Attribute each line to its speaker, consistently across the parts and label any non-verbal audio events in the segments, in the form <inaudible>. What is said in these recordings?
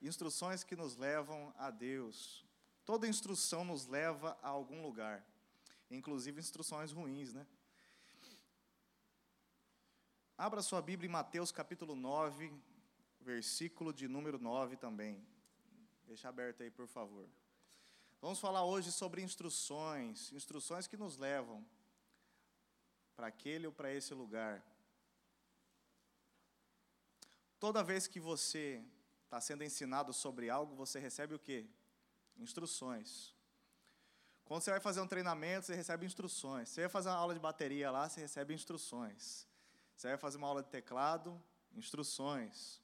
Speaker 1: instruções que nos levam a Deus. Toda instrução nos leva a algum lugar, inclusive instruções ruins, né? Abra sua Bíblia em Mateus capítulo 9, versículo de número 9 também. Deixa aberto aí, por favor. Vamos falar hoje sobre instruções, instruções que nos levam para aquele ou para esse lugar. Toda vez que você está sendo ensinado sobre algo, você recebe o quê? Instruções. Quando você vai fazer um treinamento, você recebe instruções. Você vai fazer uma aula de bateria lá, você recebe instruções. Você vai fazer uma aula de teclado, instruções.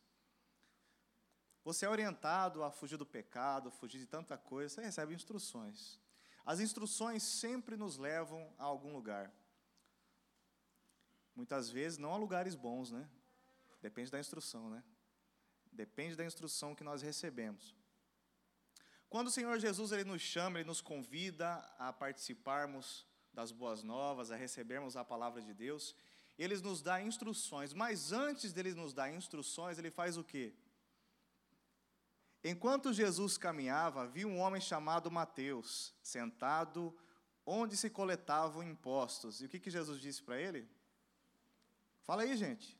Speaker 1: Você é orientado a fugir do pecado, fugir de tanta coisa, você recebe instruções. As instruções sempre nos levam a algum lugar. Muitas vezes não a lugares bons, né? Depende da instrução, né? Depende da instrução que nós recebemos. Quando o Senhor Jesus ele nos chama, ele nos convida a participarmos das boas novas, a recebermos a palavra de Deus, ele nos dá instruções, mas antes dele nos dar instruções, ele faz o quê? Enquanto Jesus caminhava, viu um homem chamado Mateus, sentado onde se coletavam impostos. E o que, que Jesus disse para ele? Fala aí, gente.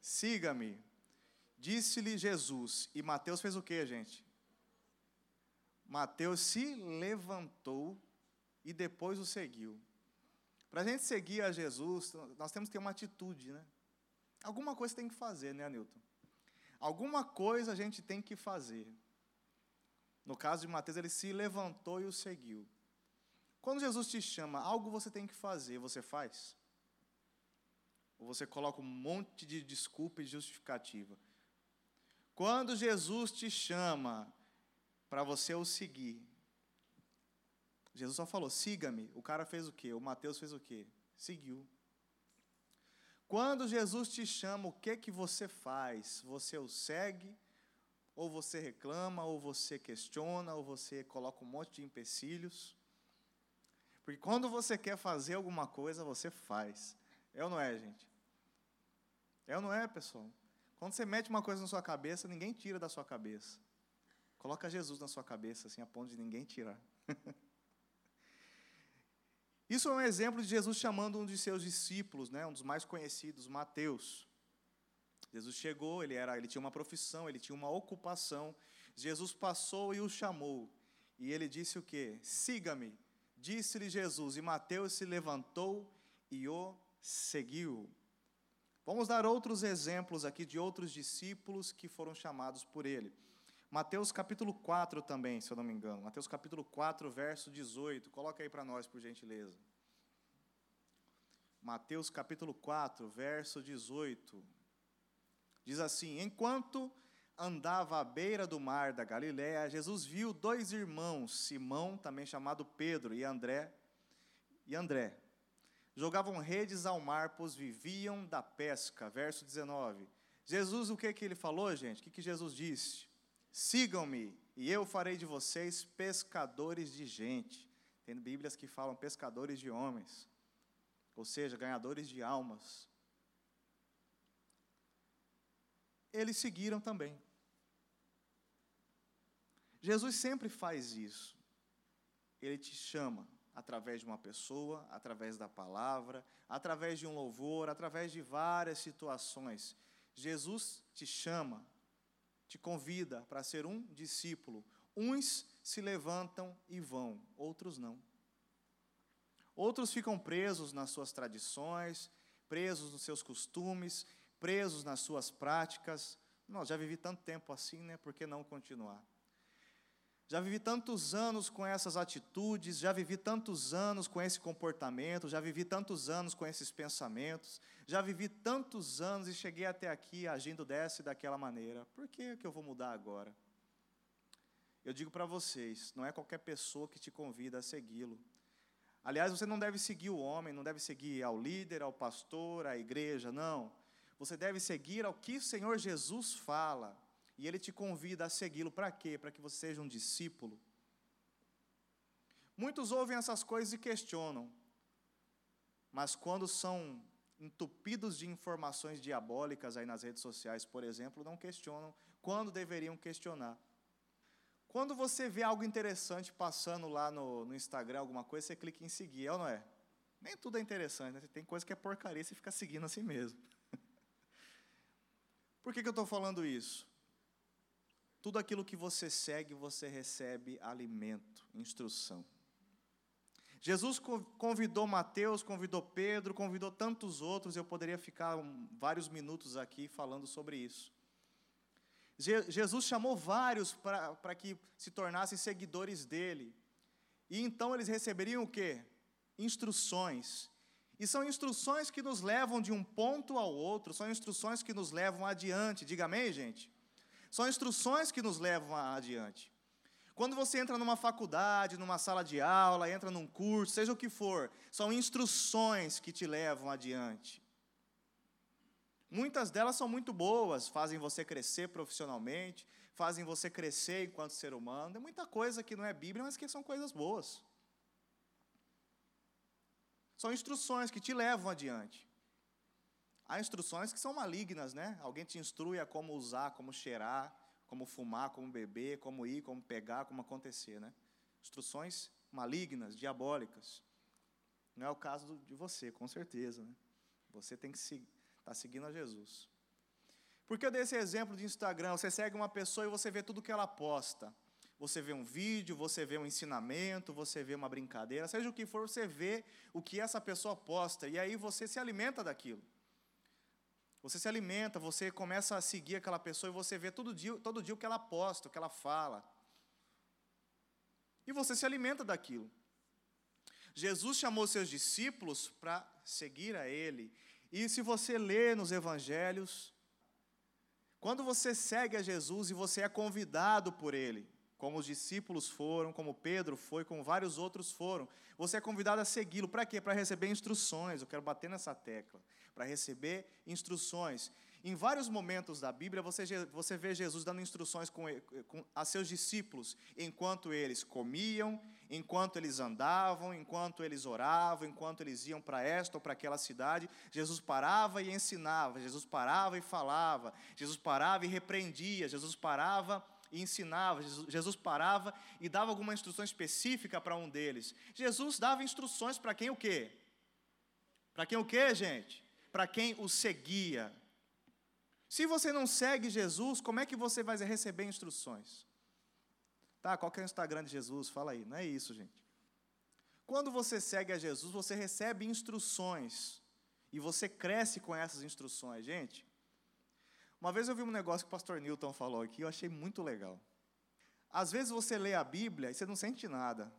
Speaker 1: Siga-me. Disse-lhe Jesus. E Mateus fez o que, gente? Mateus se levantou e depois o seguiu. Para a gente seguir a Jesus, nós temos que ter uma atitude, né? Alguma coisa tem que fazer, né, Newton? Alguma coisa a gente tem que fazer. No caso de Mateus, ele se levantou e o seguiu. Quando Jesus te chama, algo você tem que fazer, você faz? Ou você coloca um monte de desculpa e justificativa? Quando Jesus te chama para você o seguir, Jesus só falou: siga-me. O cara fez o quê? O Mateus fez o quê? Seguiu. Quando Jesus te chama, o que que você faz? Você o segue, ou você reclama, ou você questiona, ou você coloca um monte de empecilhos? Porque quando você quer fazer alguma coisa, você faz. É ou não é, gente? É ou não é, pessoal? Quando você mete uma coisa na sua cabeça, ninguém tira da sua cabeça. Coloca Jesus na sua cabeça, assim, a ponto de ninguém tirar. <laughs> Isso é um exemplo de Jesus chamando um de seus discípulos, né, um dos mais conhecidos, Mateus. Jesus chegou, ele, era, ele tinha uma profissão, ele tinha uma ocupação. Jesus passou e o chamou. E ele disse o quê? Siga-me. Disse-lhe Jesus. E Mateus se levantou e o seguiu. Vamos dar outros exemplos aqui de outros discípulos que foram chamados por ele. Mateus capítulo 4 também, se eu não me engano. Mateus capítulo 4, verso 18. Coloca aí para nós, por gentileza. Mateus capítulo 4, verso 18. Diz assim: Enquanto andava à beira do mar da Galiléia, Jesus viu dois irmãos, Simão, também chamado Pedro, e André, e André. Jogavam redes ao mar, pois viviam da pesca. Verso 19. Jesus, o que que ele falou, gente? O que que Jesus disse? Sigam-me, e eu farei de vocês pescadores de gente. Tem Bíblias que falam pescadores de homens, ou seja, ganhadores de almas. Eles seguiram também. Jesus sempre faz isso. Ele te chama através de uma pessoa, através da palavra, através de um louvor, através de várias situações. Jesus te chama te convida para ser um discípulo. Uns se levantam e vão, outros não. Outros ficam presos nas suas tradições, presos nos seus costumes, presos nas suas práticas. Não, já vivi tanto tempo assim, né? Por que não continuar? Já vivi tantos anos com essas atitudes, já vivi tantos anos com esse comportamento, já vivi tantos anos com esses pensamentos, já vivi tantos anos e cheguei até aqui agindo dessa e daquela maneira. Por que, que eu vou mudar agora? Eu digo para vocês, não é qualquer pessoa que te convida a segui-lo. Aliás, você não deve seguir o homem, não deve seguir ao líder, ao pastor, à igreja, não. Você deve seguir ao que o Senhor Jesus fala. E ele te convida a segui-lo para quê? Para que você seja um discípulo. Muitos ouvem essas coisas e questionam, mas quando são entupidos de informações diabólicas aí nas redes sociais, por exemplo, não questionam quando deveriam questionar. Quando você vê algo interessante passando lá no, no Instagram, alguma coisa, você clica em seguir, é ou não é? Nem tudo é interessante, né? tem coisa que é porcaria, você fica seguindo assim mesmo. <laughs> Por que, que eu estou falando isso? Tudo aquilo que você segue, você recebe alimento, instrução. Jesus convidou Mateus, convidou Pedro, convidou tantos outros, eu poderia ficar vários minutos aqui falando sobre isso. Jesus chamou vários para que se tornassem seguidores dele. E então eles receberiam o quê? Instruções. E são instruções que nos levam de um ponto ao outro, são instruções que nos levam adiante. Diga amém, gente? São instruções que nos levam adiante. Quando você entra numa faculdade, numa sala de aula, entra num curso, seja o que for, são instruções que te levam adiante. Muitas delas são muito boas, fazem você crescer profissionalmente, fazem você crescer enquanto ser humano. Tem muita coisa que não é Bíblia, mas que são coisas boas. São instruções que te levam adiante. Há instruções que são malignas, né? Alguém te instrui a como usar, como cheirar, como fumar, como beber, como ir, como pegar, como acontecer, né? Instruções malignas, diabólicas. Não é o caso de você, com certeza, né? Você tem que seguir Está seguindo a Jesus. Porque eu dei esse exemplo de Instagram. Você segue uma pessoa e você vê tudo que ela posta. Você vê um vídeo, você vê um ensinamento, você vê uma brincadeira, seja o que for, você vê o que essa pessoa posta. E aí você se alimenta daquilo. Você se alimenta, você começa a seguir aquela pessoa e você vê todo dia, todo dia o que ela posta, o que ela fala. E você se alimenta daquilo. Jesus chamou seus discípulos para seguir a Ele. E se você lê nos evangelhos, quando você segue a Jesus e você é convidado por Ele, como os discípulos foram, como Pedro foi, como vários outros foram, você é convidado a segui-lo. Para quê? Para receber instruções. Eu quero bater nessa tecla. Para receber instruções. Em vários momentos da Bíblia, você, você vê Jesus dando instruções com, com, a seus discípulos, enquanto eles comiam, enquanto eles andavam, enquanto eles oravam, enquanto eles iam para esta ou para aquela cidade. Jesus parava e ensinava, Jesus parava e falava, Jesus parava e repreendia, Jesus parava e ensinava, Jesus, parava e dava alguma instrução específica para um deles. Jesus dava instruções para quem o quê? Para quem o quê, gente? Para quem o seguia. Se você não segue Jesus, como é que você vai receber instruções? Tá, qual é o Instagram de Jesus? Fala aí. Não é isso, gente. Quando você segue a Jesus, você recebe instruções. E você cresce com essas instruções. Gente, uma vez eu vi um negócio que o pastor Newton falou aqui, eu achei muito legal. Às vezes você lê a Bíblia e você não sente nada.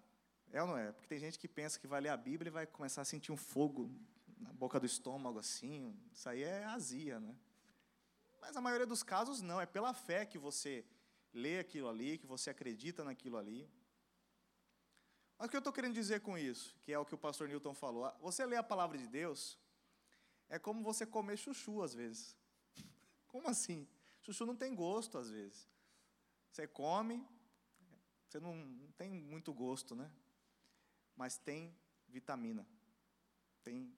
Speaker 1: É ou não é? Porque tem gente que pensa que vai ler a Bíblia e vai começar a sentir um fogo na boca do estômago assim. Isso aí é azia, né? Mas a maioria dos casos não, é pela fé que você lê aquilo ali, que você acredita naquilo ali. Mas o que eu estou querendo dizer com isso, que é o que o pastor Newton falou, você lê a palavra de Deus, é como você comer chuchu às vezes. Como assim? Chuchu não tem gosto às vezes. Você come, você não, não tem muito gosto, né? Mas tem vitamina, tem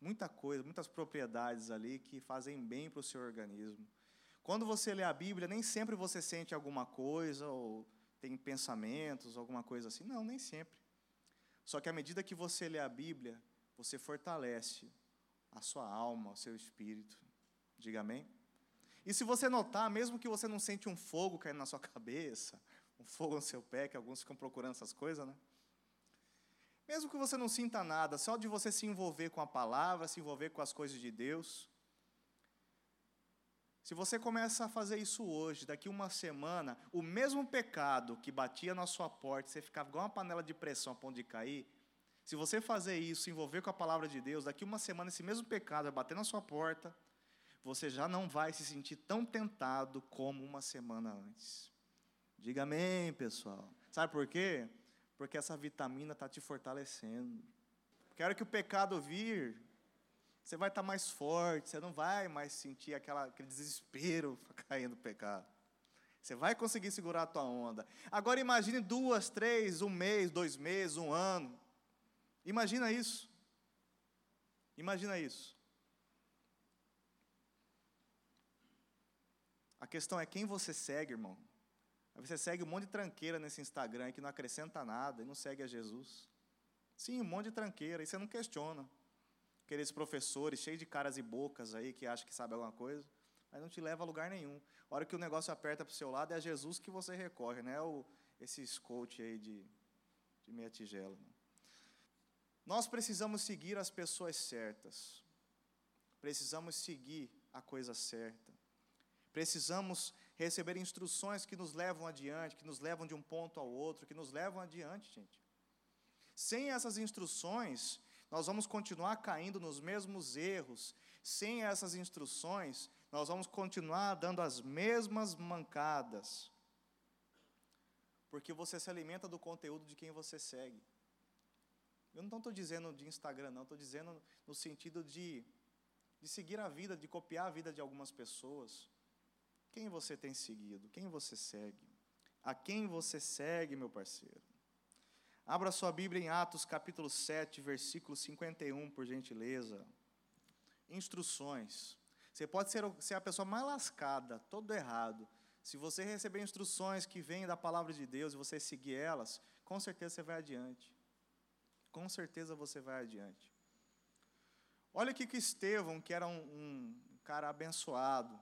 Speaker 1: muita coisa, muitas propriedades ali que fazem bem para o seu organismo. Quando você lê a Bíblia, nem sempre você sente alguma coisa, ou tem pensamentos, alguma coisa assim. Não, nem sempre. Só que à medida que você lê a Bíblia, você fortalece a sua alma, o seu espírito. Diga amém? E se você notar, mesmo que você não sente um fogo caindo na sua cabeça, um fogo no seu pé, que alguns ficam procurando essas coisas, né? Mesmo que você não sinta nada, só de você se envolver com a palavra, se envolver com as coisas de Deus. Se você começa a fazer isso hoje, daqui uma semana, o mesmo pecado que batia na sua porta, você ficava igual uma panela de pressão a ponto de cair. Se você fazer isso, se envolver com a palavra de Deus, daqui uma semana esse mesmo pecado vai bater na sua porta, você já não vai se sentir tão tentado como uma semana antes. Diga amém, pessoal. Sabe por quê? porque essa vitamina está te fortalecendo. Quero que o pecado vir, você vai estar tá mais forte, você não vai mais sentir aquela, aquele desespero <laughs> cair no pecado. Você vai conseguir segurar a tua onda. Agora imagine duas, três, um mês, dois meses, um ano. Imagina isso. Imagina isso. Questão é quem você segue, irmão. Você segue um monte de tranqueira nesse Instagram que não acrescenta nada e não segue a Jesus. Sim, um monte de tranqueira, e você não questiona. Aqueles professores cheios de caras e bocas aí que acham que sabe alguma coisa, mas não te leva a lugar nenhum. A hora que o negócio aperta para o seu lado, é a Jesus que você recorre, não é o, esses coach aí de, de meia tigela. Não. Nós precisamos seguir as pessoas certas. Precisamos seguir a coisa certa. Precisamos receber instruções que nos levam adiante, que nos levam de um ponto ao outro, que nos levam adiante, gente. Sem essas instruções, nós vamos continuar caindo nos mesmos erros. Sem essas instruções, nós vamos continuar dando as mesmas mancadas. Porque você se alimenta do conteúdo de quem você segue. Eu não estou dizendo de Instagram, não, estou dizendo no sentido de, de seguir a vida, de copiar a vida de algumas pessoas. Quem você tem seguido? Quem você segue? A quem você segue, meu parceiro? Abra sua Bíblia em Atos capítulo 7, versículo 51, por gentileza. Instruções. Você pode ser, ser a pessoa mais lascada, todo errado. Se você receber instruções que vêm da palavra de Deus e você seguir elas, com certeza você vai adiante. Com certeza você vai adiante. Olha aqui que Estevão, que era um, um cara abençoado,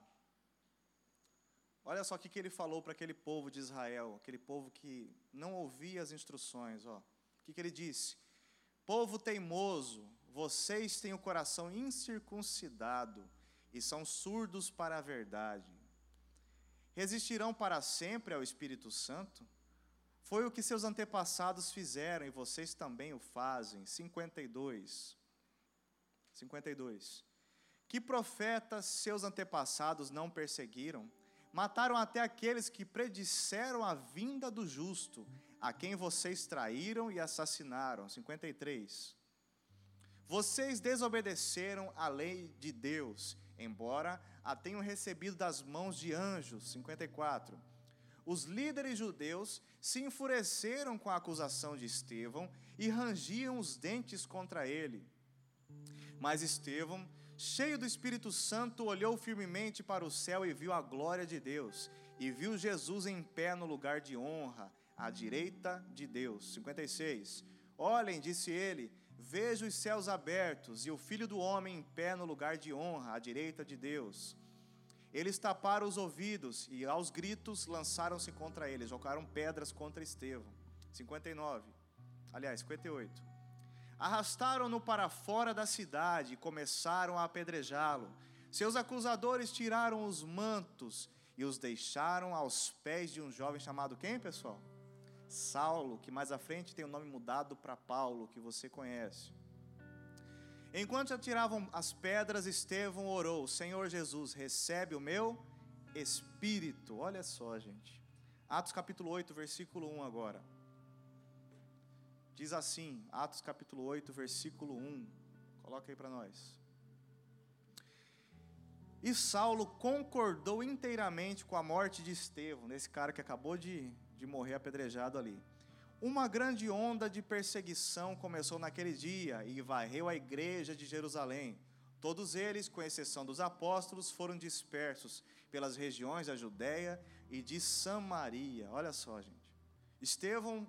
Speaker 1: Olha só o que, ele falou para aquele povo de Israel, aquele povo que não ouvia as instruções. Ó. O que ele disse? Povo teimoso, vocês têm o coração incircuncidado e são surdos para a verdade. Resistirão para sempre ao Espírito Santo? Foi o que seus antepassados fizeram e vocês também o fazem. 52. 52. Que profetas seus antepassados não perseguiram? Mataram até aqueles que predisseram a vinda do justo, a quem vocês traíram e assassinaram. 53. Vocês desobedeceram a lei de Deus, embora a tenham recebido das mãos de anjos. 54. Os líderes judeus se enfureceram com a acusação de Estevão e rangiam os dentes contra ele. Mas Estevão cheio do Espírito Santo, olhou firmemente para o céu e viu a glória de Deus, e viu Jesus em pé no lugar de honra, à direita de Deus. 56. Olhem, disse ele, vejo os céus abertos e o filho do homem em pé no lugar de honra, à direita de Deus. Eles taparam os ouvidos e aos gritos lançaram-se contra ele, jogaram pedras contra Estevão. 59. Aliás, 58. Arrastaram-no para fora da cidade e começaram a apedrejá-lo. Seus acusadores tiraram os mantos e os deixaram aos pés de um jovem chamado quem, pessoal? Saulo, que mais à frente tem o nome mudado para Paulo, que você conhece. Enquanto atiravam as pedras, Estevão orou: Senhor Jesus, recebe o meu espírito. Olha só, gente. Atos capítulo 8, versículo 1 agora. Diz assim, Atos capítulo 8, versículo 1. Coloca aí para nós. E Saulo concordou inteiramente com a morte de Estevão, nesse cara que acabou de, de morrer apedrejado ali. Uma grande onda de perseguição começou naquele dia e varreu a igreja de Jerusalém. Todos eles, com exceção dos apóstolos, foram dispersos pelas regiões da Judéia e de Samaria. Olha só, gente. Estevão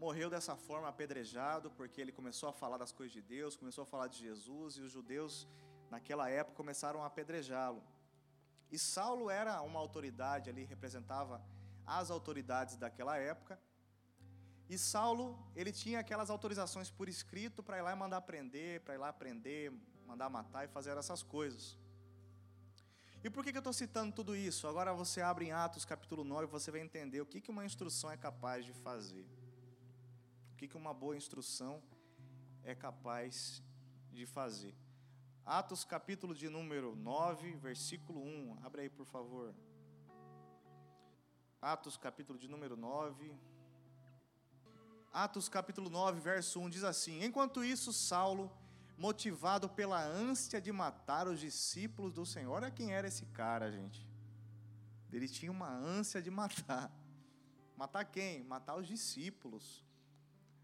Speaker 1: morreu dessa forma apedrejado, porque ele começou a falar das coisas de Deus, começou a falar de Jesus, e os judeus, naquela época, começaram a apedrejá-lo. E Saulo era uma autoridade ali, representava as autoridades daquela época. E Saulo, ele tinha aquelas autorizações por escrito para ir lá e mandar prender, para ir lá prender, mandar matar e fazer essas coisas. E por que, que eu estou citando tudo isso? Agora você abre em Atos capítulo 9 e você vai entender o que, que uma instrução é capaz de fazer que, que uma boa instrução é capaz de fazer. Atos capítulo de número 9, versículo 1. Abre aí, por favor. Atos capítulo de número 9. Atos capítulo 9, verso 1 diz assim: Enquanto isso, Saulo, motivado pela ânsia de matar os discípulos do Senhor, olha quem era esse cara, gente. Ele tinha uma ânsia de matar. Matar quem? Matar os discípulos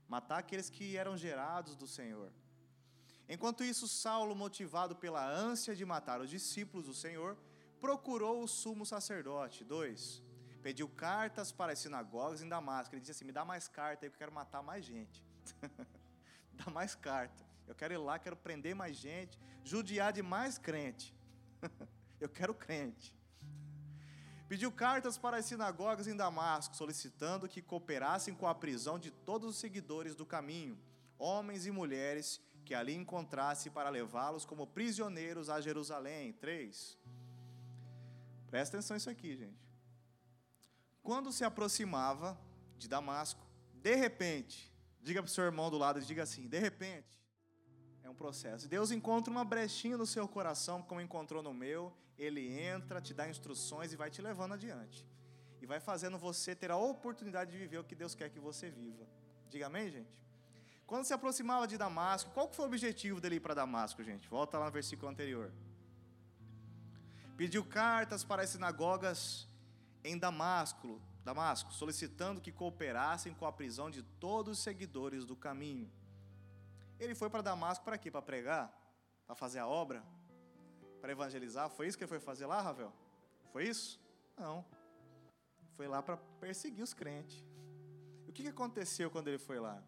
Speaker 1: matar aqueles que eram gerados do Senhor. Enquanto isso, Saulo, motivado pela ânsia de matar os discípulos do Senhor, procurou o sumo sacerdote. Dois, pediu cartas para as sinagogas em Damasco. Ele disse assim: me dá mais carta aí que eu quero matar mais gente. <laughs> dá mais carta. Eu quero ir lá, quero prender mais gente, judiar de mais crente. <laughs> eu quero crente. Pediu cartas para as sinagogas em Damasco, solicitando que cooperassem com a prisão de todos os seguidores do caminho, homens e mulheres que ali encontrasse para levá-los como prisioneiros a Jerusalém. 3. Presta atenção nisso aqui, gente. Quando se aproximava de Damasco, de repente, diga para o seu irmão do lado, diga assim: de repente, é um processo. Deus encontra uma brechinha no seu coração, como encontrou no meu. Ele entra, te dá instruções e vai te levando adiante. E vai fazendo você ter a oportunidade de viver o que Deus quer que você viva. Diga amém, gente? Quando se aproximava de Damasco, qual foi o objetivo dele ir para Damasco, gente? Volta lá no versículo anterior. Pediu cartas para as sinagogas em Damasco, Damasco, solicitando que cooperassem com a prisão de todos os seguidores do caminho. Ele foi para Damasco para quê? Para pregar? Para fazer a obra? Para evangelizar? Foi isso que ele foi fazer lá, Ravel? Foi isso? Não. Foi lá para perseguir os crentes. E o que aconteceu quando ele foi lá?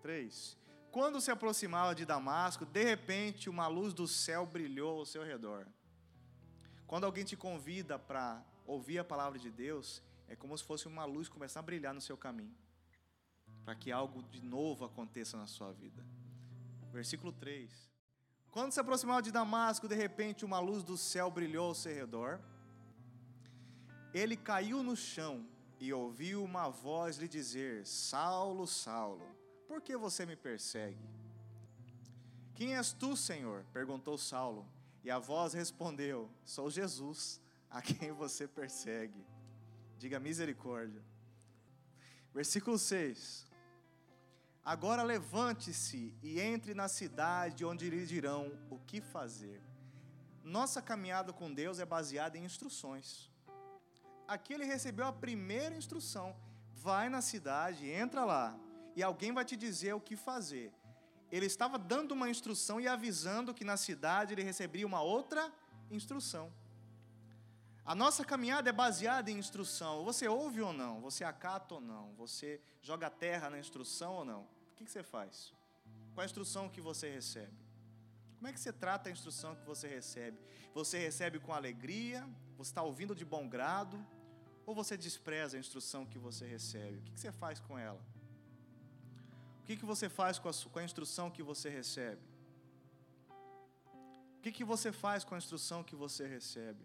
Speaker 1: Três. Quando se aproximava de Damasco, de repente uma luz do céu brilhou ao seu redor. Quando alguém te convida para ouvir a palavra de Deus, é como se fosse uma luz começar a brilhar no seu caminho para que algo de novo aconteça na sua vida. Versículo 3. Quando se aproximava de Damasco, de repente uma luz do céu brilhou ao seu redor. Ele caiu no chão e ouviu uma voz lhe dizer: Saulo, Saulo, por que você me persegue? Quem és tu, Senhor? perguntou Saulo. E a voz respondeu: Sou Jesus, a quem você persegue. Diga misericórdia. Versículo 6. Agora levante-se e entre na cidade onde lhe dirão o que fazer. Nossa caminhada com Deus é baseada em instruções. Aqui ele recebeu a primeira instrução: vai na cidade, entra lá, e alguém vai te dizer o que fazer. Ele estava dando uma instrução e avisando que na cidade ele receberia uma outra instrução. A nossa caminhada é baseada em instrução. Você ouve ou não? Você acata ou não? Você joga terra na instrução ou não? O que, você faz? Qual a instrução que você recebe? Como é que você trata a instrução que você recebe? Você recebe com alegria? Você está ouvindo de bom grado? Ou você despreza a instrução que você recebe? O que, você faz com ela? O que, você faz com a, com a instrução que você recebe? O que você faz com a instrução que você recebe?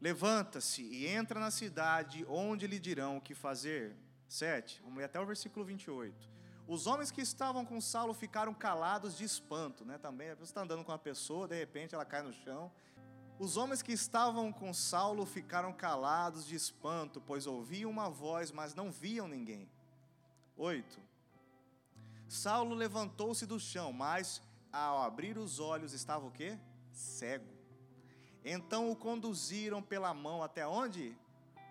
Speaker 1: Levanta-se e entra na cidade, onde lhe dirão o que fazer. 7. Vamos ler até o versículo 28. Os homens que estavam com Saulo ficaram calados de espanto, né? Também, você está andando com uma pessoa, de repente ela cai no chão. Os homens que estavam com Saulo ficaram calados de espanto, pois ouviam uma voz, mas não viam ninguém. 8. Saulo levantou-se do chão, mas ao abrir os olhos estava o quê? Cego. Então o conduziram pela mão até onde?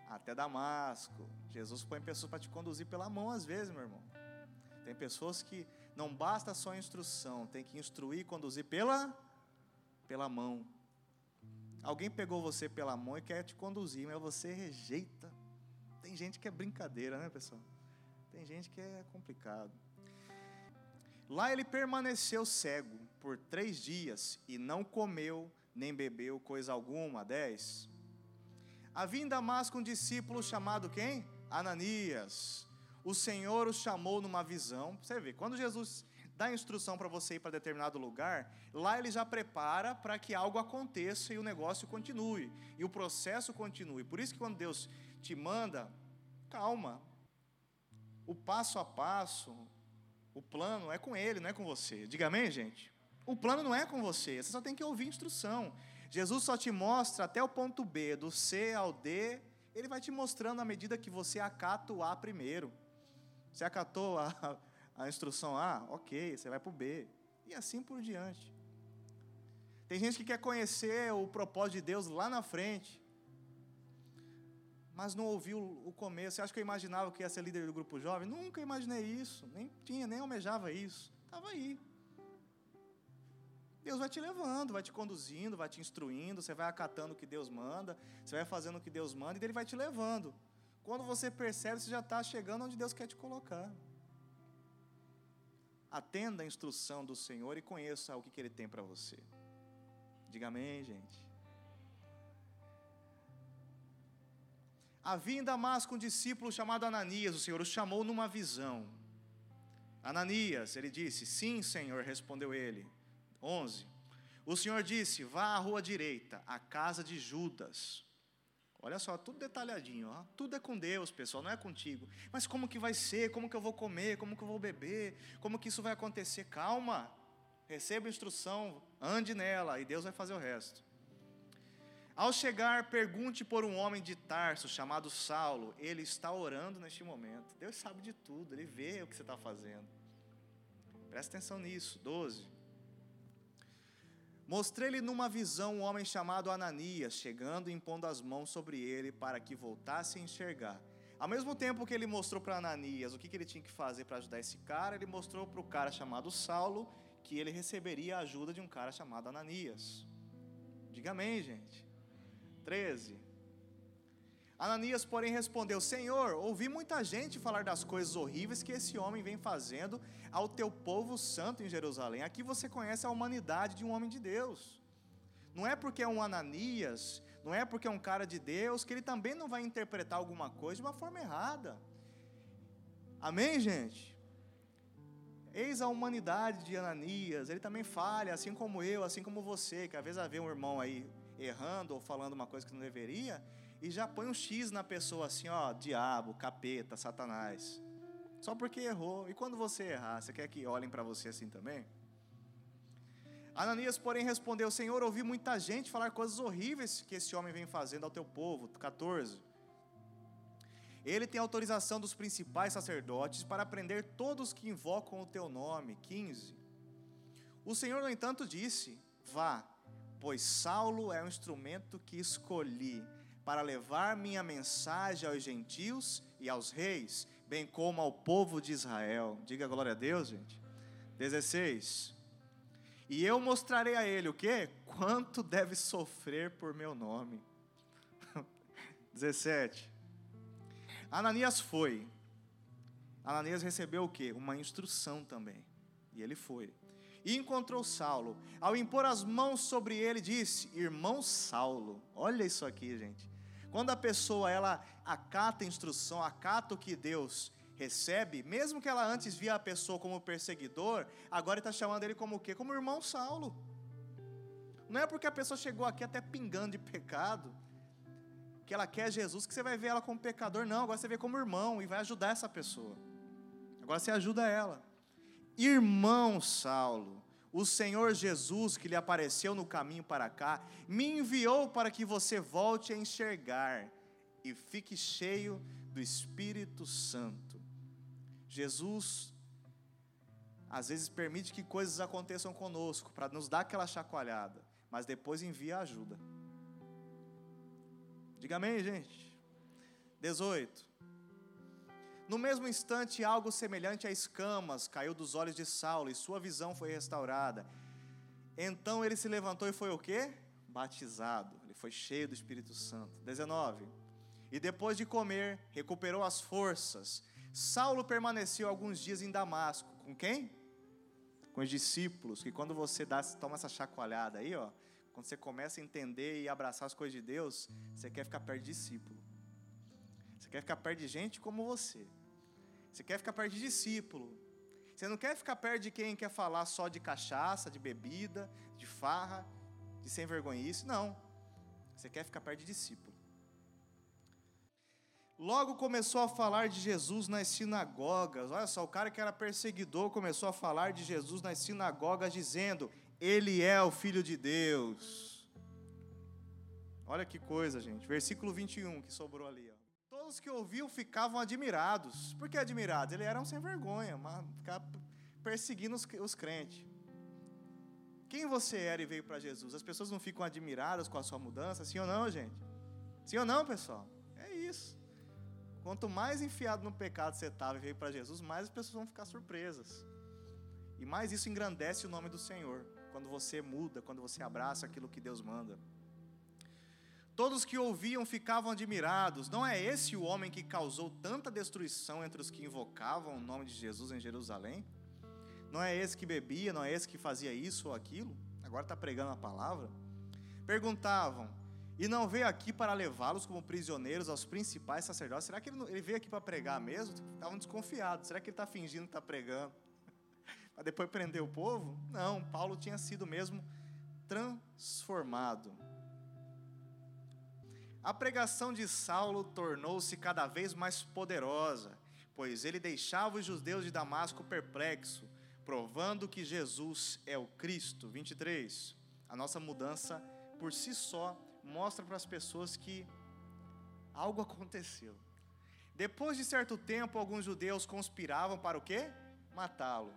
Speaker 1: Até Damasco. Jesus põe pessoas para te conduzir pela mão às vezes, meu irmão. Tem pessoas que não basta só instrução, tem que instruir e conduzir pela pela mão. Alguém pegou você pela mão e quer te conduzir, mas você rejeita. Tem gente que é brincadeira, né, pessoal? Tem gente que é complicado. Lá ele permaneceu cego por três dias e não comeu nem bebeu coisa alguma. 10. Havia em Damasco um discípulo chamado quem? Ananias. O Senhor o chamou numa visão. Você vê, quando Jesus dá instrução para você ir para determinado lugar, lá ele já prepara para que algo aconteça e o negócio continue, e o processo continue. Por isso que quando Deus te manda, calma. O passo a passo, o plano é com ele, não é com você. Diga amém, gente? O plano não é com você, você só tem que ouvir instrução. Jesus só te mostra até o ponto B, do C ao D, ele vai te mostrando à medida que você acata o A primeiro. Você acatou a, a instrução A, ok, você vai para o B. E assim por diante. Tem gente que quer conhecer o propósito de Deus lá na frente, mas não ouviu o começo. Você acha que eu imaginava que ia ser líder do grupo jovem? Nunca imaginei isso, nem tinha, nem almejava isso. Estava aí. Deus vai te levando, vai te conduzindo, vai te instruindo, você vai acatando o que Deus manda, você vai fazendo o que Deus manda e Ele vai te levando. Quando você percebe, você já está chegando onde Deus quer te colocar. Atenda a instrução do Senhor e conheça o que, que Ele tem para você. Diga amém, gente. Havia em Damasco um discípulo chamado Ananias, o Senhor o chamou numa visão. Ananias, ele disse: Sim, Senhor, respondeu ele. 11. O Senhor disse: Vá à rua direita, à casa de Judas. Olha só, tudo detalhadinho, ó. tudo é com Deus, pessoal, não é contigo. Mas como que vai ser? Como que eu vou comer? Como que eu vou beber? Como que isso vai acontecer? Calma, receba instrução, ande nela e Deus vai fazer o resto. Ao chegar, pergunte por um homem de Tarso chamado Saulo. Ele está orando neste momento. Deus sabe de tudo, ele vê o que você está fazendo. Presta atenção nisso. 12. Mostrei-lhe numa visão um homem chamado Ananias, chegando e impondo as mãos sobre ele para que voltasse a enxergar. Ao mesmo tempo que ele mostrou para Ananias o que, ele tinha que fazer para ajudar esse cara, ele mostrou para o cara chamado Saulo que ele receberia a ajuda de um cara chamado Ananias. Diga amém, gente. 13. Ananias, porém, respondeu: Senhor, ouvi muita gente falar das coisas horríveis que esse homem vem fazendo ao teu povo santo em Jerusalém. Aqui você conhece a humanidade de um homem de Deus. Não é porque é um Ananias, não é porque é um cara de Deus, que ele também não vai interpretar alguma coisa de uma forma errada. Amém, gente? Eis a humanidade de Ananias, ele também falha, assim como eu, assim como você, que às vezes vê um irmão aí errando ou falando uma coisa que não deveria, e já põe um X na pessoa assim, ó, diabo, capeta, satanás. Só porque errou. E quando você errar, você quer que olhem para você assim também? Ananias, porém, respondeu: Senhor, ouvi muita gente falar coisas horríveis que esse homem vem fazendo ao teu povo. 14. Ele tem autorização dos principais sacerdotes para prender todos que invocam o teu nome. 15. O Senhor, no entanto, disse: Vá, pois Saulo é o instrumento que escolhi para levar minha mensagem aos gentios e aos reis, bem como ao povo de Israel. Diga glória a Deus, gente. 16. E eu mostrarei a ele o que? Quanto deve sofrer por meu nome. <laughs> 17. Ananias foi. Ananias recebeu o que? Uma instrução também. E ele foi e encontrou Saulo. Ao impor as mãos sobre ele, disse: Irmão Saulo, olha isso aqui, gente. Quando a pessoa ela acata a instrução, acata o que Deus recebe, mesmo que ela antes via a pessoa como perseguidor, agora está chamando ele como o quê? Como irmão Saulo. Não é porque a pessoa chegou aqui até pingando de pecado, que ela quer Jesus, que você vai ver ela como pecador, não, agora você vê como irmão e vai ajudar essa pessoa. Agora você ajuda ela. Irmão Saulo, o Senhor Jesus que lhe apareceu no caminho para cá, me enviou para que você volte a enxergar e fique cheio do Espírito Santo. Jesus às vezes permite que coisas aconteçam conosco para nos dar aquela chacoalhada, mas depois envia ajuda. Diga amém, gente. 18. No mesmo instante, algo semelhante a escamas caiu dos olhos de Saulo e sua visão foi restaurada. Então ele se levantou e foi o quê? Batizado. Ele foi cheio do Espírito Santo. 19. E depois de comer, recuperou as forças. Saulo permaneceu alguns dias em Damasco. Com quem? Com os discípulos. Que quando você dá, toma essa chacoalhada aí, ó, quando você começa a entender e abraçar as coisas de Deus, você quer ficar perto de discípulo. Você quer ficar perto de gente como você. Você quer ficar perto de discípulo. Você não quer ficar perto de quem quer falar só de cachaça, de bebida, de farra, de sem vergonhice. Não. Você quer ficar perto de discípulo. Logo começou a falar de Jesus nas sinagogas. Olha só, o cara que era perseguidor começou a falar de Jesus nas sinagogas, dizendo: Ele é o Filho de Deus. Olha que coisa, gente. Versículo 21 que sobrou ali. Ó todos que ouviam ficavam admirados. Por que admirados? Ele era um sem vergonha, ficava perseguindo os, os crentes. Quem você era e veio para Jesus? As pessoas não ficam admiradas com a sua mudança? Sim ou não, gente? Sim ou não, pessoal? É isso. Quanto mais enfiado no pecado você estava e veio para Jesus, mais as pessoas vão ficar surpresas. E mais isso engrandece o nome do Senhor. quando você muda, quando você abraça aquilo que Deus manda. Todos que ouviam ficavam admirados. Não é esse o homem que causou tanta destruição entre os que invocavam o nome de Jesus em Jerusalém? Não é esse que bebia, não é esse que fazia isso ou aquilo? Agora está pregando a palavra. Perguntavam: e não veio aqui para levá-los como prisioneiros aos principais sacerdotes. Será que ele, ele veio aqui para pregar mesmo? Estavam desconfiados. Será que ele está fingindo que está pregando? <laughs> Para depois prender o povo? Não, Paulo tinha sido mesmo transformado. A pregação de Saulo tornou-se cada vez mais poderosa, pois ele deixava os judeus de Damasco perplexo, provando que Jesus é o Cristo. 23. A nossa mudança por si só mostra para as pessoas que algo aconteceu. Depois de certo tempo, alguns judeus conspiravam para o quê? Matá-lo.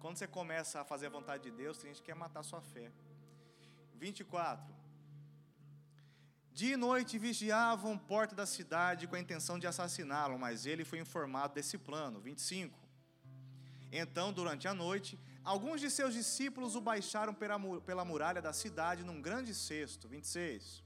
Speaker 1: Quando você começa a fazer a vontade de Deus, tem gente que quer matar sua fé. 24. Dia e noite vigiavam porta da cidade com a intenção de assassiná-lo, mas ele foi informado desse plano. 25. Então, durante a noite, Alguns de seus discípulos o baixaram pela muralha da cidade num grande cesto. 26.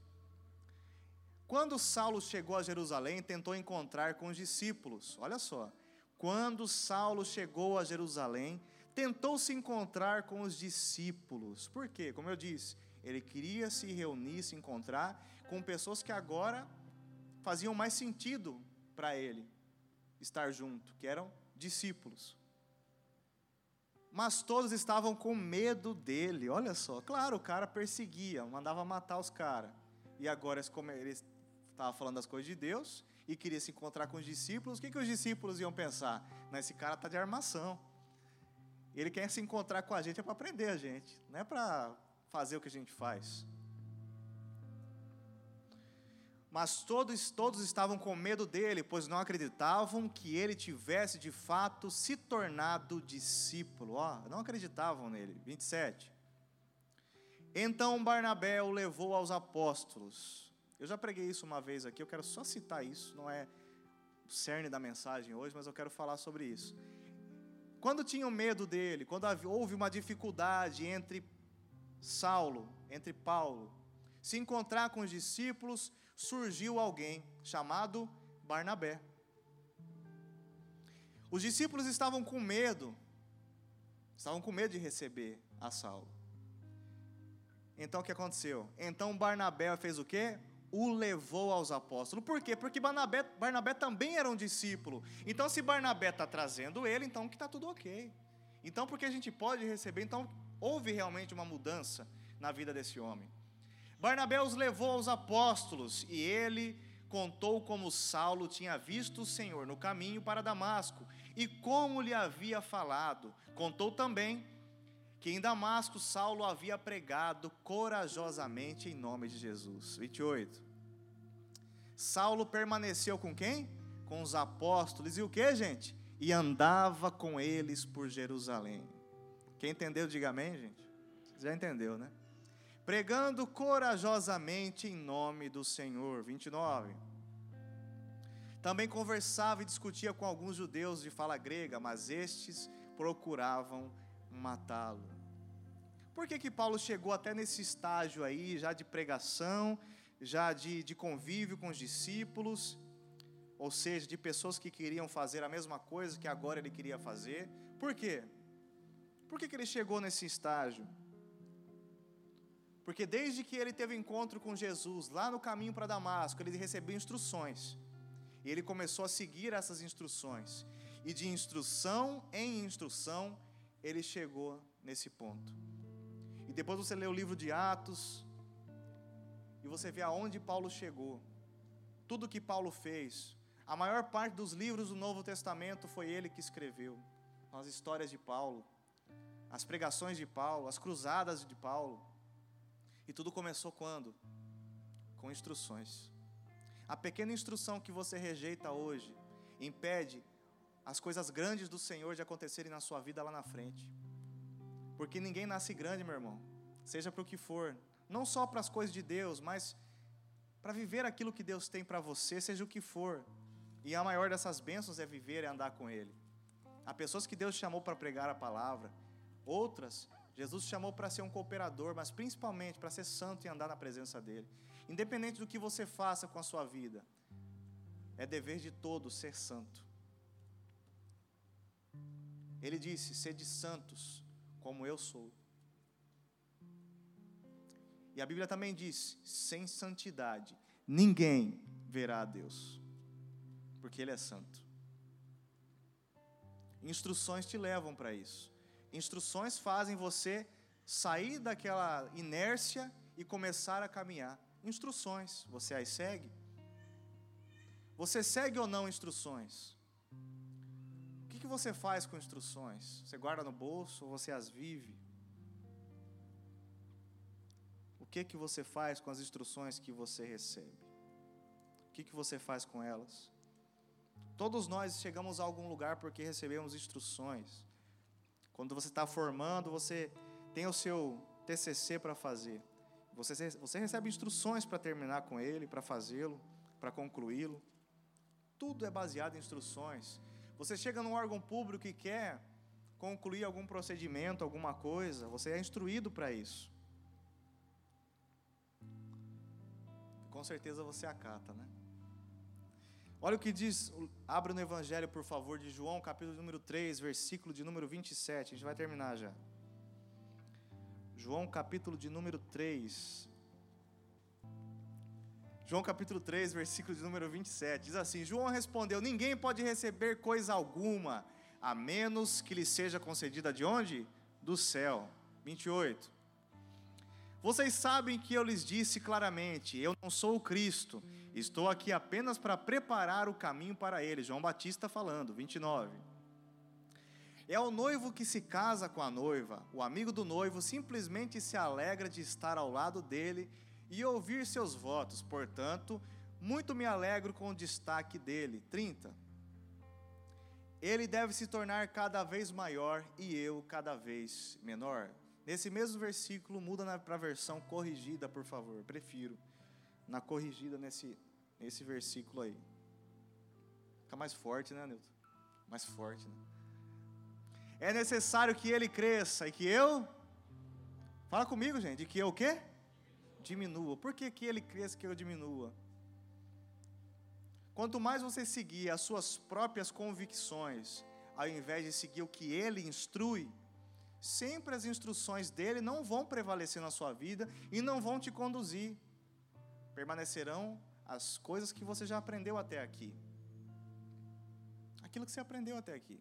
Speaker 1: Quando Saulo chegou a Jerusalém, tentou encontrar com os discípulos. Olha só. Quando Saulo chegou a Jerusalém, tentou se encontrar com os discípulos. Por quê? Como eu disse, ele queria se reunir, se encontrar com pessoas que agora faziam mais sentido para ele estar junto, que eram discípulos mas todos estavam com medo dele. Olha só, claro, o cara perseguia, mandava matar os caras. E agora ele estava falando das coisas de Deus e queria se encontrar com os discípulos. O que, que os discípulos iam pensar? Esse cara está de armação. Ele quer se encontrar com a gente é para aprender a gente, não é para fazer o que a gente faz. Mas todos, todos estavam com medo dele, pois não acreditavam que ele tivesse de fato se tornado discípulo. Ó, não acreditavam nele. 27. Então Barnabé o levou aos apóstolos. Eu já preguei isso uma vez aqui, eu quero só citar isso, não é o cerne da mensagem hoje, mas eu quero falar sobre isso. Quando tinham medo dele, quando houve uma dificuldade entre Saulo, entre Paulo, se encontrar com os discípulos, surgiu alguém chamado Barnabé. Os discípulos estavam com medo, estavam com medo de receber a Saulo. Então o que aconteceu? Então Barnabé fez o quê? O levou aos apóstolos. Por quê? Porque Barnabé, Barnabé também era um discípulo. Então, se Barnabé está trazendo ele, então que está tudo ok. Então, porque a gente pode receber, então houve realmente uma mudança na vida desse homem. Barnabé os levou aos apóstolos e ele contou como Saulo tinha visto o Senhor no caminho para Damasco e como lhe havia falado. Contou também que em Damasco Saulo havia pregado corajosamente em nome de Jesus. 28. Saulo permaneceu com quem? Com os apóstolos. E o que, gente? E andava com eles por Jerusalém. Quem entendeu, diga amém, gente. Já entendeu, né? Pregando corajosamente em nome do Senhor. 29. Também conversava e discutia com alguns judeus de fala grega, mas estes procuravam matá-lo. Por que, que Paulo chegou até nesse estágio aí, já de pregação, já de, de convívio com os discípulos, ou seja, de pessoas que queriam fazer a mesma coisa que agora ele queria fazer? Por quê? Por que, que ele chegou nesse estágio? Porque desde que ele teve encontro com Jesus, lá no caminho para Damasco, ele recebeu instruções. E ele começou a seguir essas instruções. E de instrução em instrução, ele chegou nesse ponto. E depois você lê o livro de Atos, e você vê aonde Paulo chegou. Tudo que Paulo fez. A maior parte dos livros do Novo Testamento foi ele que escreveu. As histórias de Paulo, as pregações de Paulo, as cruzadas de Paulo. E tudo começou quando? Com instruções. A pequena instrução que você rejeita hoje impede as coisas grandes do Senhor de acontecerem na sua vida lá na frente. Porque ninguém nasce grande, meu irmão. Seja para o que for, não só para as coisas de Deus, mas para viver aquilo que Deus tem para você, seja o que for. E a maior dessas bênçãos é viver e andar com Ele. Há pessoas que Deus chamou para pregar a palavra, outras Jesus chamou para ser um cooperador, mas principalmente para ser santo e andar na presença dEle. Independente do que você faça com a sua vida, é dever de todos ser santo. Ele disse: Sede santos, como eu sou. E a Bíblia também diz: sem santidade, ninguém verá a Deus, porque Ele é santo. Instruções te levam para isso. Instruções fazem você sair daquela inércia e começar a caminhar. Instruções, você as segue? Você segue ou não instruções? O que, que você faz com instruções? Você guarda no bolso ou você as vive? O que, que você faz com as instruções que você recebe? O que, que você faz com elas? Todos nós chegamos a algum lugar porque recebemos instruções. Quando você está formando, você tem o seu TCC para fazer. Você, você recebe instruções para terminar com ele, para fazê-lo, para concluí-lo. Tudo é baseado em instruções. Você chega num órgão público e quer concluir algum procedimento, alguma coisa, você é instruído para isso. Com certeza você acata, né? Olha o que diz, abra no Evangelho, por favor, de João, capítulo número 3, versículo de número 27. A gente vai terminar já. João, capítulo de número 3. João capítulo 3, versículo de número 27. Diz assim: João respondeu: Ninguém pode receber coisa alguma, a menos que lhe seja concedida de onde? Do céu. 28. Vocês sabem que eu lhes disse claramente: Eu não sou o Cristo Estou aqui apenas para preparar o caminho para ele. João Batista falando, 29. É o noivo que se casa com a noiva. O amigo do noivo simplesmente se alegra de estar ao lado dele e ouvir seus votos. Portanto, muito me alegro com o destaque dele. 30. Ele deve se tornar cada vez maior e eu cada vez menor. Nesse mesmo versículo, muda para a versão corrigida, por favor. Prefiro na corrigida nesse, nesse versículo aí. Fica mais forte, né, Nilton? Mais forte, né? É necessário que ele cresça e que eu. Fala comigo, gente. Que eu o quê? Diminua. Por que, que ele cresça e que eu diminua? Quanto mais você seguir as suas próprias convicções, ao invés de seguir o que ele instrui, sempre as instruções dele não vão prevalecer na sua vida e não vão te conduzir permanecerão as coisas que você já aprendeu até aqui. Aquilo que você aprendeu até aqui.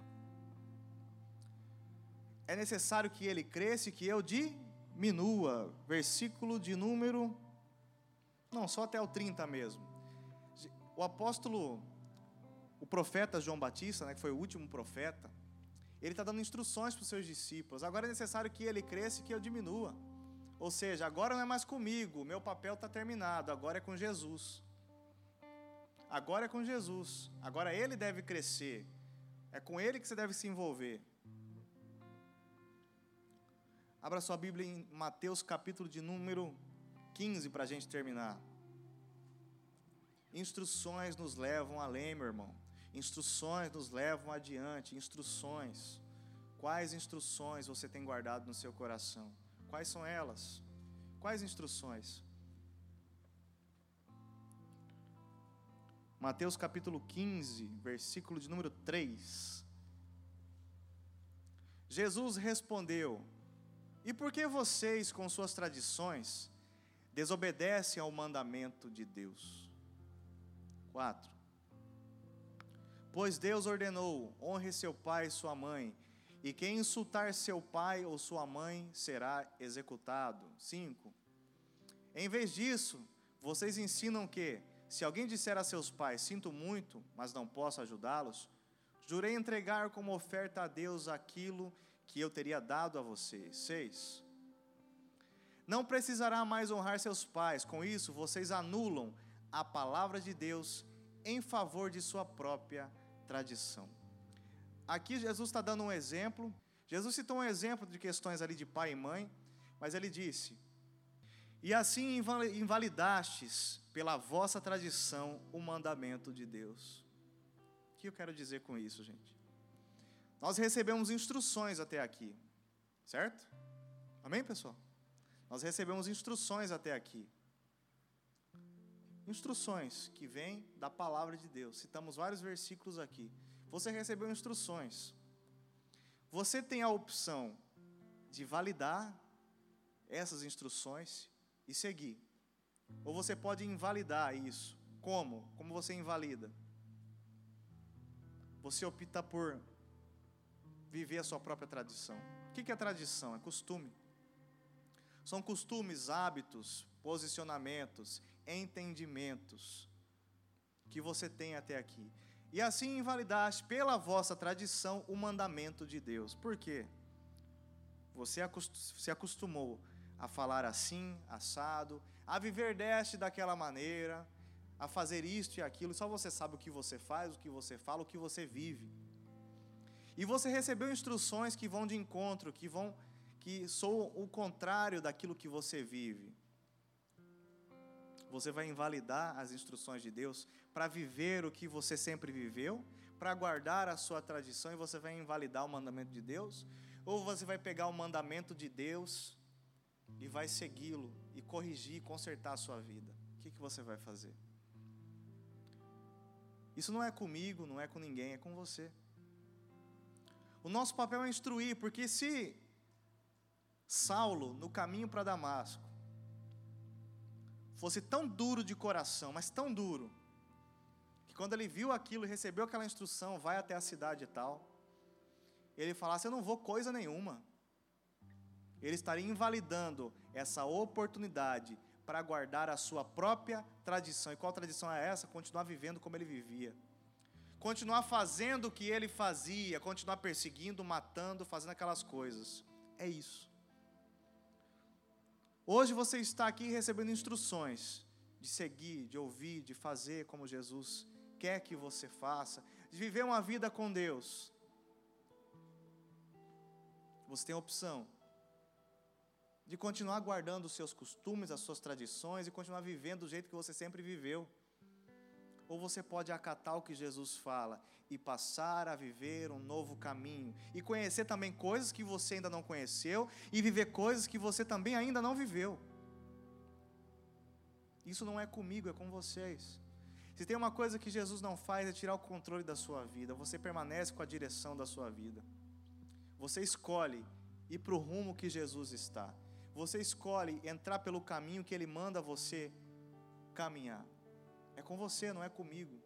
Speaker 1: É necessário que ele cresça e que eu diminua. Versículo de número. Não, só até o 30 mesmo. O apóstolo, o profeta João Batista, né, que foi o último profeta, ele está dando instruções para os seus discípulos. Agora é necessário que ele cresça e que eu diminua. Ou seja, agora não é mais comigo, meu papel está terminado, agora é com Jesus. Agora é com Jesus, agora ele deve crescer, é com ele que você deve se envolver. Abra sua Bíblia em Mateus capítulo de número 15 para a gente terminar. Instruções nos levam além, meu irmão. Instruções nos levam adiante. Instruções. Quais instruções você tem guardado no seu coração? Quais são elas? Quais instruções? Mateus capítulo 15, versículo de número 3. Jesus respondeu: E por que vocês, com suas tradições, desobedecem ao mandamento de Deus? 4. Pois Deus ordenou: honre seu pai e sua mãe, e quem insultar seu pai ou sua mãe será executado. 5. Em vez disso, vocês ensinam que, se alguém disser a seus pais, sinto muito, mas não posso ajudá-los, jurei entregar como oferta a Deus aquilo que eu teria dado a vocês. 6. Não precisará mais honrar seus pais, com isso vocês anulam a palavra de Deus em favor de sua própria tradição. Aqui Jesus está dando um exemplo. Jesus citou um exemplo de questões ali de pai e mãe, mas ele disse: E assim invalidastes pela vossa tradição o mandamento de Deus. O que eu quero dizer com isso, gente? Nós recebemos instruções até aqui, certo? Amém, pessoal? Nós recebemos instruções até aqui. Instruções que vêm da palavra de Deus. Citamos vários versículos aqui. Você recebeu instruções. Você tem a opção de validar essas instruções e seguir. Ou você pode invalidar isso. Como? Como você invalida? Você opta por viver a sua própria tradição. O que é tradição? É costume. São costumes, hábitos, posicionamentos, entendimentos que você tem até aqui. E assim invalidaste pela vossa tradição o mandamento de Deus. Por quê? Você se acostumou a falar assim, assado, a viver deste daquela maneira, a fazer isto e aquilo, só você sabe o que você faz, o que você fala, o que você vive. E você recebeu instruções que vão de encontro, que vão que são o contrário daquilo que você vive. Você vai invalidar as instruções de Deus para viver o que você sempre viveu, para guardar a sua tradição e você vai invalidar o mandamento de Deus? Ou você vai pegar o mandamento de Deus e vai segui-lo e corrigir, consertar a sua vida? O que, que você vai fazer? Isso não é comigo, não é com ninguém, é com você. O nosso papel é instruir, porque se Saulo, no caminho para Damasco, fosse tão duro de coração, mas tão duro, que quando ele viu aquilo recebeu aquela instrução, vai até a cidade e tal, ele falasse: Eu não vou coisa nenhuma. Ele estaria invalidando essa oportunidade para guardar a sua própria tradição. E qual tradição é essa? Continuar vivendo como ele vivia. Continuar fazendo o que ele fazia, continuar perseguindo, matando, fazendo aquelas coisas. É isso. Hoje você está aqui recebendo instruções de seguir, de ouvir, de fazer como Jesus quer que você faça, de viver uma vida com Deus. Você tem a opção de continuar guardando os seus costumes, as suas tradições e continuar vivendo do jeito que você sempre viveu. Ou você pode acatar o que Jesus fala e passar a viver um novo caminho e conhecer também coisas que você ainda não conheceu e viver coisas que você também ainda não viveu. Isso não é comigo, é com vocês. Se tem uma coisa que Jesus não faz é tirar o controle da sua vida, você permanece com a direção da sua vida. Você escolhe ir para o rumo que Jesus está. Você escolhe entrar pelo caminho que Ele manda você caminhar. É com você, não é comigo.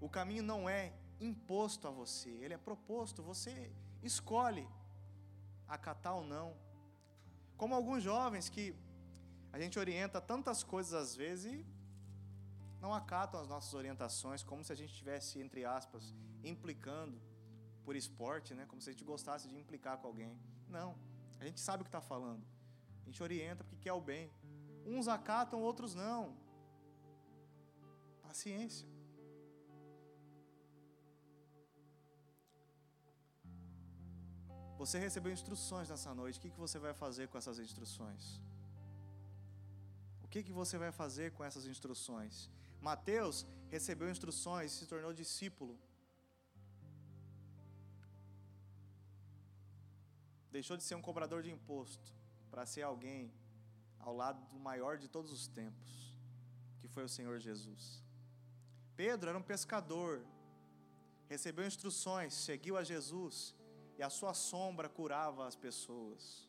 Speaker 1: O caminho não é imposto a você, ele é proposto, você escolhe acatar ou não. Como alguns jovens que a gente orienta tantas coisas às vezes e não acatam as nossas orientações, como se a gente estivesse, entre aspas, implicando por esporte, né? como se a gente gostasse de implicar com alguém. Não, a gente sabe o que está falando. A gente orienta porque quer o bem. Uns acatam, outros não. Paciência. Você recebeu instruções nessa noite. O que, que você vai fazer com essas instruções? O que, que você vai fazer com essas instruções? Mateus recebeu instruções e se tornou discípulo. Deixou de ser um cobrador de imposto para ser alguém ao lado do maior de todos os tempos, que foi o Senhor Jesus. Pedro era um pescador, recebeu instruções, seguiu a Jesus e a sua sombra curava as pessoas.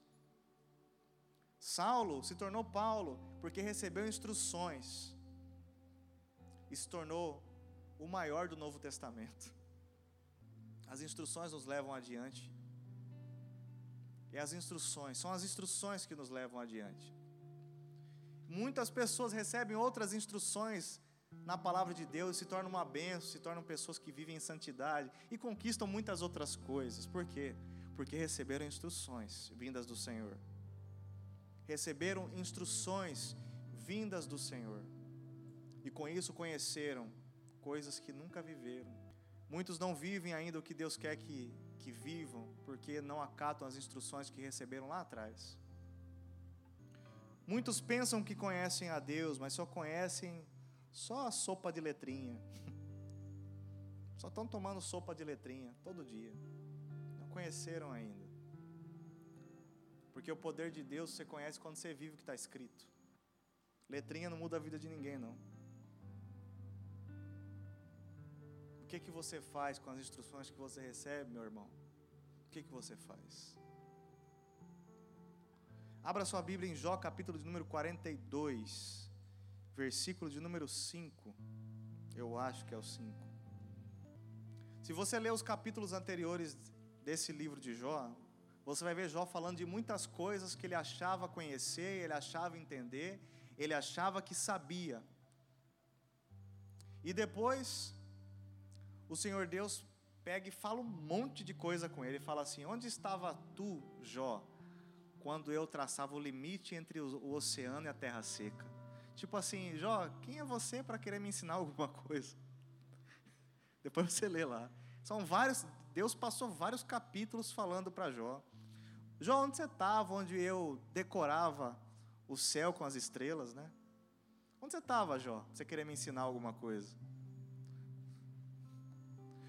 Speaker 1: Saulo se tornou Paulo porque recebeu instruções e se tornou o maior do Novo Testamento. As instruções nos levam adiante. E as instruções, são as instruções que nos levam adiante. Muitas pessoas recebem outras instruções na palavra de Deus, se tornam uma benção, se tornam pessoas que vivem em santidade e conquistam muitas outras coisas. Por quê? Porque receberam instruções vindas do Senhor. Receberam instruções vindas do Senhor. E com isso conheceram coisas que nunca viveram. Muitos não vivem ainda o que Deus quer que, que vivam, porque não acatam as instruções que receberam lá atrás. Muitos pensam que conhecem a Deus, mas só conhecem só a sopa de letrinha. <laughs> Só estão tomando sopa de letrinha todo dia. Não conheceram ainda. Porque o poder de Deus você conhece quando você vive o que está escrito. Letrinha não muda a vida de ninguém, não. O que, que você faz com as instruções que você recebe, meu irmão? O que, que você faz? Abra sua Bíblia em Jó, capítulo de número 42, versículo de número 5. Eu acho que é o 5. Se você ler os capítulos anteriores desse livro de Jó, você vai ver Jó falando de muitas coisas que ele achava conhecer, ele achava entender, ele achava que sabia. E depois, o Senhor Deus pega e fala um monte de coisa com ele. Ele fala assim: Onde estava tu, Jó, quando eu traçava o limite entre o oceano e a terra seca? Tipo assim, Jó, quem é você para querer me ensinar alguma coisa? <laughs> Depois você lê lá. São vários, Deus passou vários capítulos falando para Jó. Jó, onde você estava, onde eu decorava o céu com as estrelas, né? Onde você estava, Jó? Você querer me ensinar alguma coisa?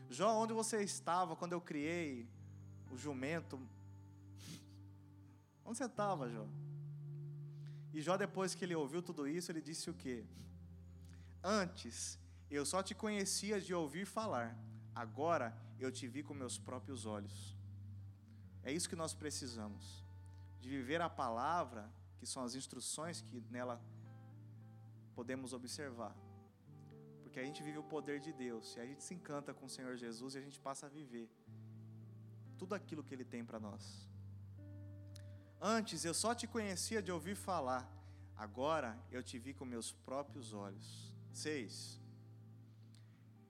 Speaker 1: Jó, onde você estava quando eu criei o jumento? <laughs> Onde você estava, Jó? E Jó, depois que ele ouviu tudo isso, ele disse o quê? Antes, eu só te conhecia de ouvir falar, agora eu te vi com meus próprios olhos. É isso que nós precisamos, de viver a palavra, que são as instruções que nela podemos observar porque a gente vive o poder de Deus, e a gente se encanta com o Senhor Jesus e a gente passa a viver tudo aquilo que Ele tem para nós. Antes eu só te conhecia de ouvir falar, agora eu te vi com meus próprios olhos. 6.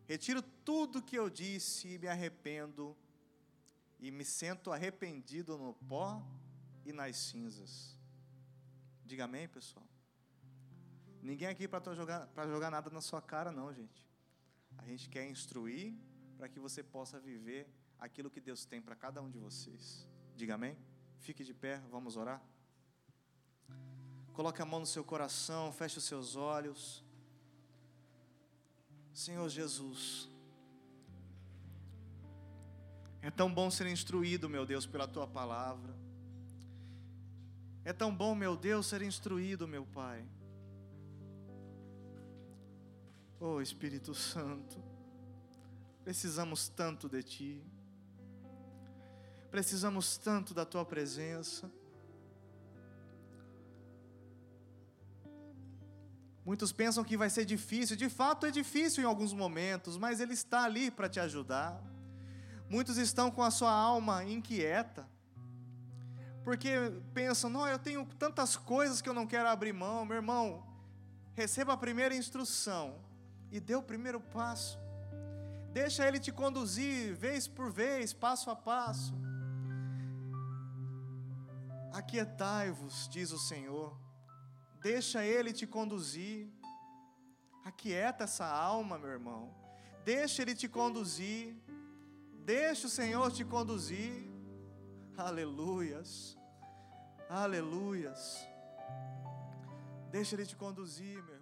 Speaker 1: Retiro tudo que eu disse e me arrependo, e me sento arrependido no pó e nas cinzas. Diga amém, pessoal. Ninguém aqui para jogar, jogar nada na sua cara, não, gente. A gente quer instruir para que você possa viver aquilo que Deus tem para cada um de vocês. Diga amém? Fique de pé, vamos orar. Coloque a mão no seu coração, feche os seus olhos. Senhor Jesus, é tão bom ser instruído, meu Deus, pela tua palavra. É tão bom, meu Deus, ser instruído, meu Pai. Oh Espírito Santo, precisamos tanto de Ti, precisamos tanto da Tua presença. Muitos pensam que vai ser difícil, de fato é difícil em alguns momentos, mas Ele está ali para te ajudar. Muitos estão com a sua alma inquieta, porque pensam: não, eu tenho tantas coisas que eu não quero abrir mão. Meu irmão, receba a primeira instrução e dê o primeiro passo. Deixa Ele te conduzir vez por vez, passo a passo. Aquietai-vos, diz o Senhor. Deixa Ele te conduzir. Aquieta essa alma, meu irmão. Deixa Ele te conduzir. Deixa o Senhor te conduzir. Aleluias. Aleluias. Deixa Ele te conduzir, meu